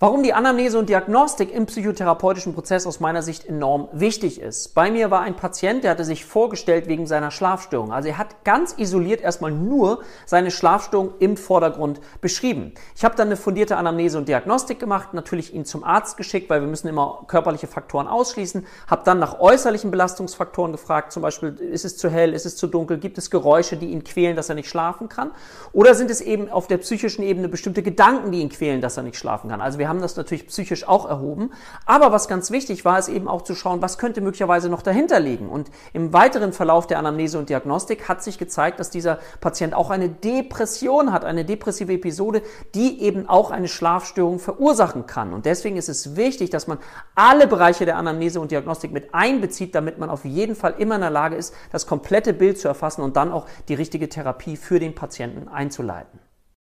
Warum die Anamnese und Diagnostik im psychotherapeutischen Prozess aus meiner Sicht enorm wichtig ist. Bei mir war ein Patient, der hatte sich vorgestellt wegen seiner Schlafstörung. Also er hat ganz isoliert erstmal nur seine Schlafstörung im Vordergrund beschrieben. Ich habe dann eine fundierte Anamnese und Diagnostik gemacht, natürlich ihn zum Arzt geschickt, weil wir müssen immer körperliche Faktoren ausschließen. Habe dann nach äußerlichen Belastungsfaktoren gefragt, zum Beispiel ist es zu hell, ist es zu dunkel, gibt es Geräusche, die ihn quälen, dass er nicht schlafen kann? Oder sind es eben auf der psychischen Ebene bestimmte Gedanken, die ihn quälen, dass er nicht schlafen kann? Also wir haben das natürlich psychisch auch erhoben. Aber was ganz wichtig war, ist eben auch zu schauen, was könnte möglicherweise noch dahinter liegen. Und im weiteren Verlauf der Anamnese und Diagnostik hat sich gezeigt, dass dieser Patient auch eine Depression hat, eine depressive Episode, die eben auch eine Schlafstörung verursachen kann. Und deswegen ist es wichtig, dass man alle Bereiche der Anamnese und Diagnostik mit einbezieht, damit man auf jeden Fall immer in der Lage ist, das komplette Bild zu erfassen und dann auch die richtige Therapie für den Patienten einzuleiten.